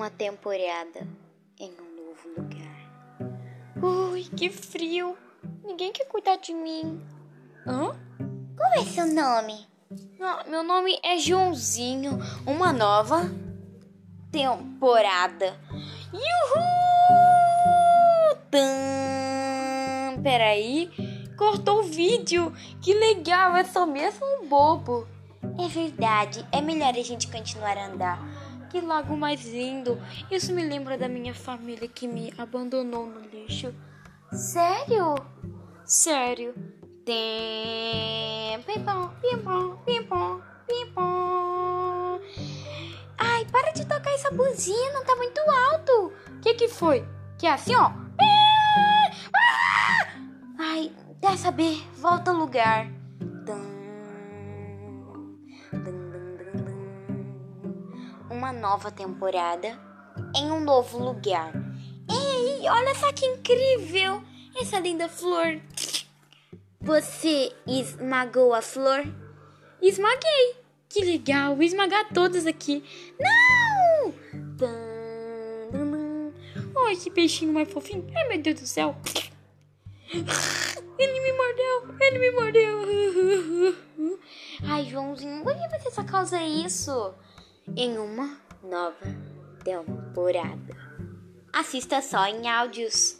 uma temporada em um novo lugar. Ui, que frio! Ninguém quer cuidar de mim. Hã? Qual é seu nome? Ah, meu nome é Joãozinho. Uma nova temporada. Yuhu! Tum! Peraí, cortou o vídeo. Que legal, é só mesmo um bobo. É verdade, é melhor a gente continuar a andar. Que lago mais lindo! Isso me lembra da minha família que me abandonou no lixo. Sério? Sério. Tem. Pimpom, pimpom, pimpom, pimpom. Ai, para de tocar essa buzina, tá muito alto. O que que foi? Que é assim, ó. Ai, quer saber? Volta ao lugar. Uma nova temporada em um novo lugar. Ei, olha só que incrível! Essa linda flor. Você esmagou a flor? Esmaguei. Que legal, vou esmagar todas aqui. Não! Ai, que peixinho mais fofinho. Ai, meu Deus do céu. Ele me mordeu, ele me mordeu. Ai, Joãozinho, por que você só causa isso? Em uma nova temporada. Assista só em áudios.